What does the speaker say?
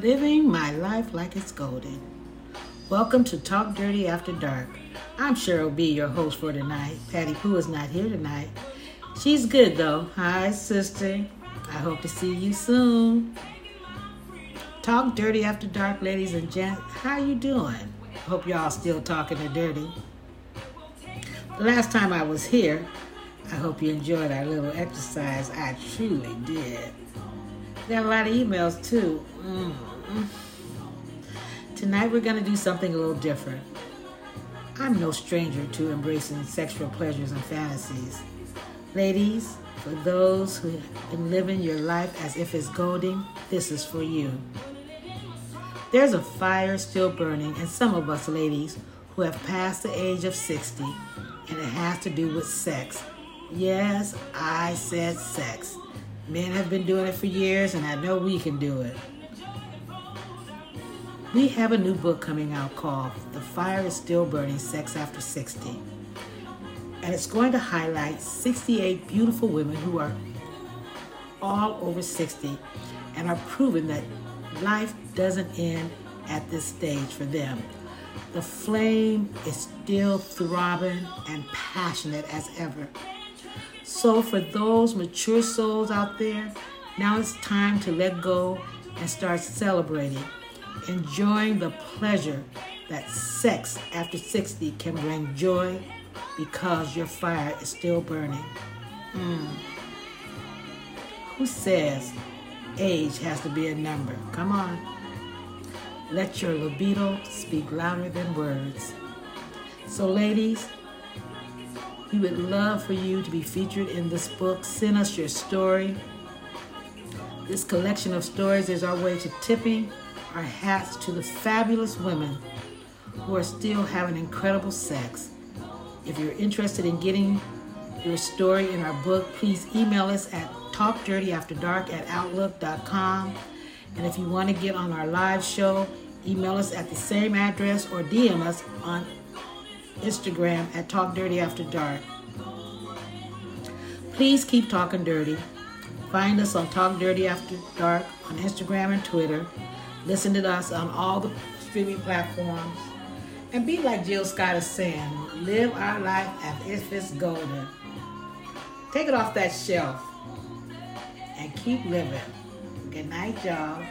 living my life like it's golden. Welcome to Talk Dirty After Dark. I'm Cheryl B, your host for tonight. Patty Pooh is not here tonight. She's good though. Hi, sister. I hope to see you soon. Talk Dirty After Dark, ladies and gents. How you doing? Hope y'all still talking to dirty. The last time I was here, I hope you enjoyed our little exercise. I truly did. Got a lot of emails too. mm Tonight we're going to do something a little different. I'm no stranger to embracing sexual pleasures and fantasies. Ladies, for those who have been living your life as if it's golden, this is for you. There's a fire still burning in some of us ladies who have passed the age of 60, and it has to do with sex. Yes, I said sex. Men have been doing it for years, and I know we can do it. We have a new book coming out called The Fire is Still Burning Sex After 60. And it's going to highlight 68 beautiful women who are all over 60 and are proving that life doesn't end at this stage for them. The flame is still throbbing and passionate as ever. So, for those mature souls out there, now it's time to let go and start celebrating, enjoying the pleasure that sex after 60 can bring joy because your fire is still burning. Mm. Who says age has to be a number? Come on. Let your libido speak louder than words. So, ladies, we would love for you to be featured in this book. Send us your story. This collection of stories is our way to tipping our hats to the fabulous women who are still having incredible sex. If you're interested in getting your story in our book, please email us at talkdirtyafterdark at outlook.com. And if you want to get on our live show, email us at the same address or DM us on Instagram at Talk Dirty After Dark. Please keep talking dirty. Find us on Talk Dirty After Dark on Instagram and Twitter. Listen to us on all the streaming platforms. And be like Jill Scott is saying, live our life as if it's golden. Take it off that shelf and keep living. Good night, y'all.